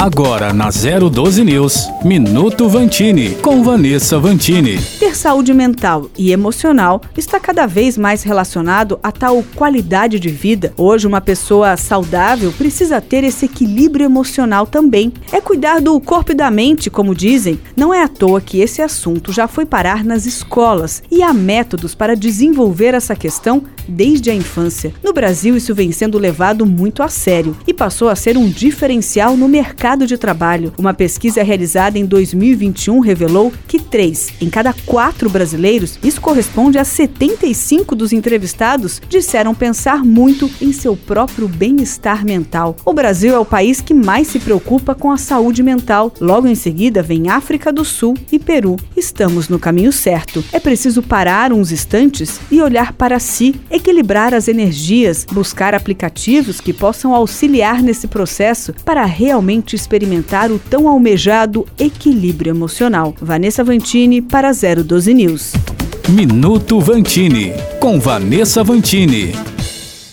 Agora na 012 News, Minuto Vantini, com Vanessa Vantini. Ter saúde mental e emocional está cada vez mais relacionado a tal qualidade de vida. Hoje, uma pessoa saudável precisa ter esse equilíbrio emocional também. É cuidar do corpo e da mente, como dizem. Não é à toa que esse assunto já foi parar nas escolas e há métodos para desenvolver essa questão desde a infância. No Brasil, isso vem sendo levado muito a sério e passou a ser um diferencial no mercado mercado de trabalho. Uma pesquisa realizada em 2021 revelou que três em cada quatro brasileiros, isso corresponde a 75 dos entrevistados, disseram pensar muito em seu próprio bem-estar mental. O Brasil é o país que mais se preocupa com a saúde mental. Logo em seguida vem África do Sul e Peru. Estamos no caminho certo. É preciso parar uns instantes e olhar para si, equilibrar as energias, buscar aplicativos que possam auxiliar nesse processo para realmente experimentar o tão almejado equilíbrio emocional. Vanessa Vantini para 012 News. Minuto Vantini, com Vanessa Vantini.